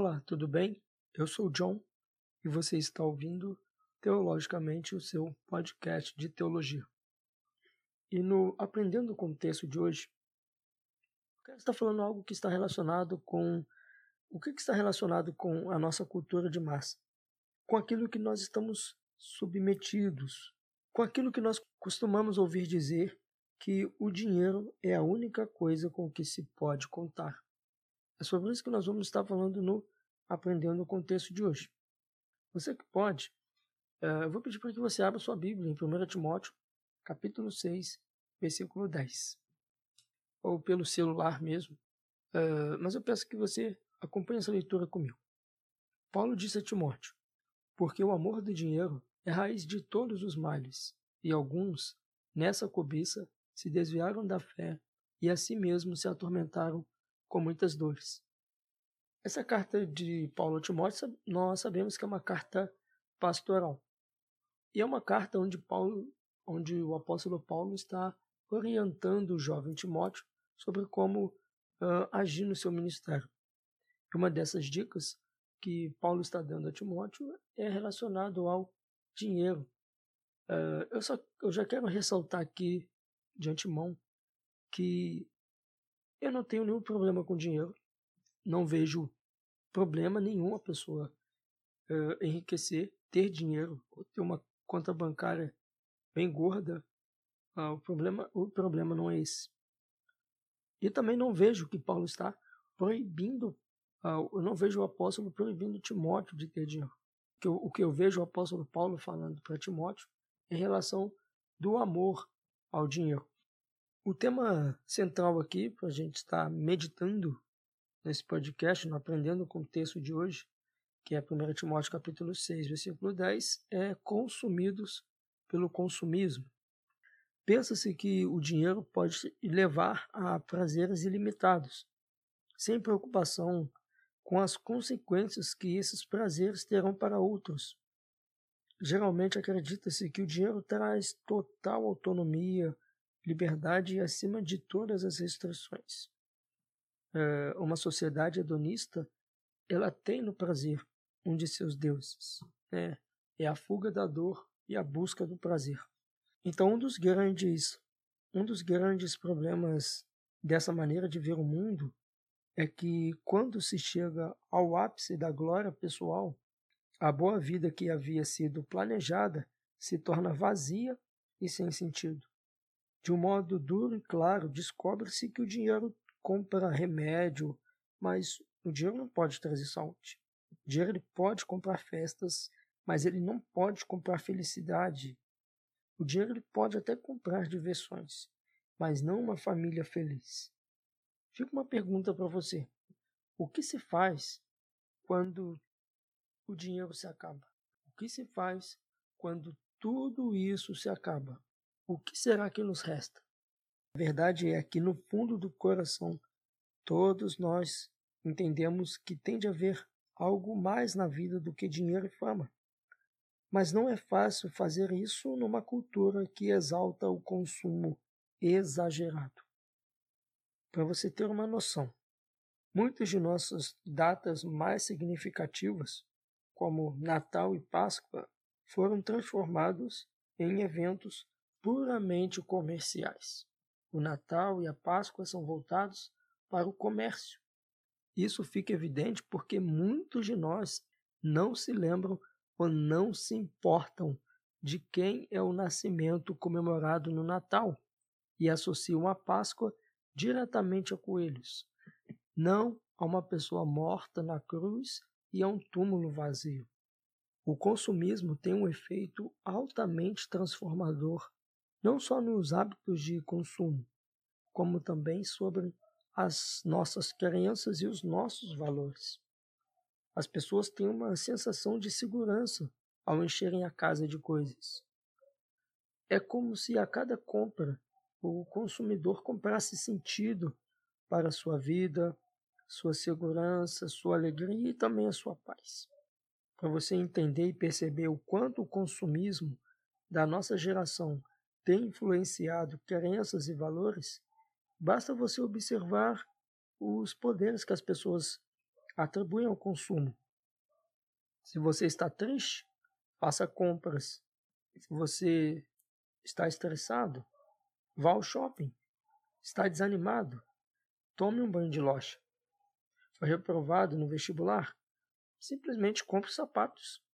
Olá, tudo bem? Eu sou John e você está ouvindo Teologicamente o seu podcast de teologia. E no Aprendendo o Texto de hoje, eu quero estar falando algo que está relacionado com o que está relacionado com a nossa cultura de massa, com aquilo que nós estamos submetidos, com aquilo que nós costumamos ouvir dizer que o dinheiro é a única coisa com que se pode contar. É sobre isso que nós vamos estar falando no Aprendendo o Contexto de hoje. Você que pode, uh, eu vou pedir para que você abra sua Bíblia em 1 Timóteo, capítulo 6, versículo 10. Ou pelo celular mesmo. Uh, mas eu peço que você acompanhe essa leitura comigo. Paulo disse a Timóteo: Porque o amor do dinheiro é raiz de todos os males, e alguns, nessa cobiça, se desviaram da fé e a si mesmos se atormentaram com muitas dores. Essa carta de Paulo a Timóteo, nós sabemos que é uma carta pastoral. E é uma carta onde Paulo, onde o apóstolo Paulo está orientando o jovem Timóteo sobre como uh, agir no seu ministério. E uma dessas dicas que Paulo está dando a Timóteo é relacionado ao dinheiro. Uh, eu, só, eu já quero ressaltar aqui de antemão que eu não tenho nenhum problema com dinheiro. Não vejo problema nenhum a pessoa uh, enriquecer, ter dinheiro, ou ter uma conta bancária bem gorda. Uh, o, problema, o problema não é esse. E também não vejo que Paulo está proibindo, uh, eu não vejo o apóstolo proibindo Timóteo de ter dinheiro. O que eu, o que eu vejo o apóstolo Paulo falando para Timóteo em relação do amor ao dinheiro. O tema central aqui, para a gente estar meditando nesse podcast, Aprendendo com o Texto de hoje, que é 1 Timóteo capítulo 6, versículo 10, é consumidos pelo consumismo. Pensa-se que o dinheiro pode levar a prazeres ilimitados, sem preocupação com as consequências que esses prazeres terão para outros. Geralmente acredita-se que o dinheiro traz total autonomia, liberdade acima de todas as restrições. É, uma sociedade hedonista, ela tem no prazer um de seus deuses, né? é a fuga da dor e a busca do prazer. Então, um dos grandes, um dos grandes problemas dessa maneira de ver o mundo é que quando se chega ao ápice da glória pessoal, a boa vida que havia sido planejada se torna vazia e sem sentido. De um modo duro e claro, descobre-se que o dinheiro compra remédio, mas o dinheiro não pode trazer saúde. O dinheiro ele pode comprar festas, mas ele não pode comprar felicidade. O dinheiro ele pode até comprar diversões, mas não uma família feliz. Fica uma pergunta para você: o que se faz quando o dinheiro se acaba? O que se faz quando tudo isso se acaba? O que será que nos resta? A verdade é que no fundo do coração todos nós entendemos que tem de haver algo mais na vida do que dinheiro e fama. Mas não é fácil fazer isso numa cultura que exalta o consumo exagerado. Para você ter uma noção, muitas de nossas datas mais significativas, como Natal e Páscoa, foram transformados em eventos puramente comerciais. O Natal e a Páscoa são voltados para o comércio. Isso fica evidente porque muitos de nós não se lembram ou não se importam de quem é o nascimento comemorado no Natal e associam a Páscoa diretamente a coelhos, não a uma pessoa morta na cruz e a um túmulo vazio. O consumismo tem um efeito altamente transformador não só nos hábitos de consumo, como também sobre as nossas crenças e os nossos valores. As pessoas têm uma sensação de segurança ao encherem a casa de coisas. É como se a cada compra o consumidor comprasse sentido para a sua vida, sua segurança, sua alegria e também a sua paz. Para você entender e perceber o quanto o consumismo da nossa geração tem influenciado crenças e valores, basta você observar os poderes que as pessoas atribuem ao consumo. Se você está triste, faça compras. Se você está estressado, vá ao shopping. Está desanimado, tome um banho de loja. Foi reprovado no vestibular? Simplesmente compre sapatos.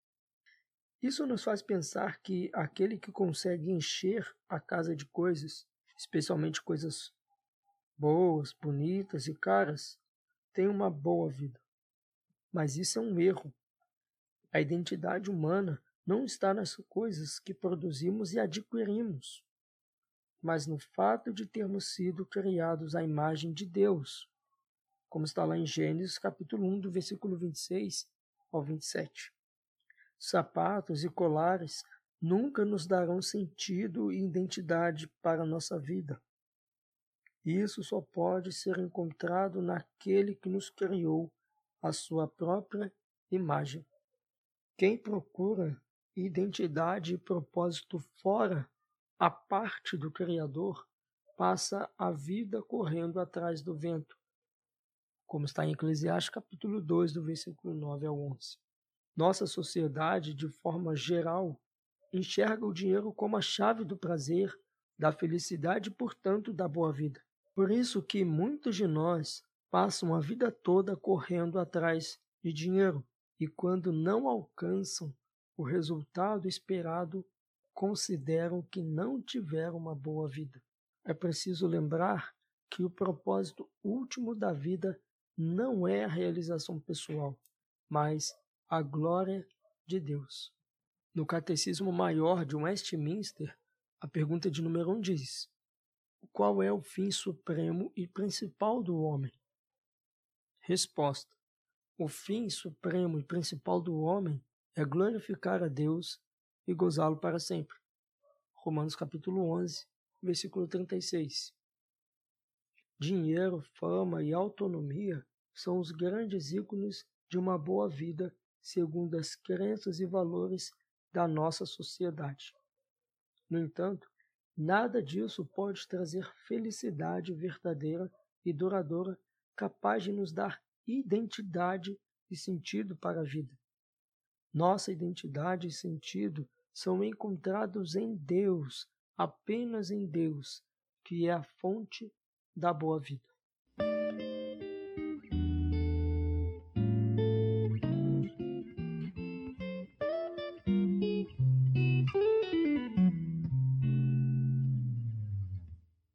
Isso nos faz pensar que aquele que consegue encher a casa de coisas, especialmente coisas boas, bonitas e caras, tem uma boa vida. Mas isso é um erro. A identidade humana não está nas coisas que produzimos e adquirimos, mas no fato de termos sido criados à imagem de Deus, como está lá em Gênesis capítulo 1, do versículo 26 ao 27. Sapatos e colares nunca nos darão sentido e identidade para a nossa vida. Isso só pode ser encontrado naquele que nos criou a sua própria imagem. Quem procura identidade e propósito fora, a parte do Criador, passa a vida correndo atrás do vento, como está em Eclesiastes capítulo 2, do versículo 9 ao 11. Nossa sociedade, de forma geral, enxerga o dinheiro como a chave do prazer, da felicidade e, portanto, da boa vida. Por isso que muitos de nós passam a vida toda correndo atrás de dinheiro e quando não alcançam o resultado esperado, consideram que não tiveram uma boa vida. É preciso lembrar que o propósito último da vida não é a realização pessoal, mas a glória de Deus. No Catecismo Maior de Westminster, a pergunta de número 1 um diz: Qual é o fim supremo e principal do homem? Resposta: O fim supremo e principal do homem é glorificar a Deus e gozá-lo para sempre. Romanos capítulo 11, versículo 36. Dinheiro, fama e autonomia são os grandes ícones de uma boa vida segundo as crenças e valores da nossa sociedade. No entanto, nada disso pode trazer felicidade verdadeira e duradoura capaz de nos dar identidade e sentido para a vida. Nossa identidade e sentido são encontrados em Deus, apenas em Deus, que é a fonte da boa vida.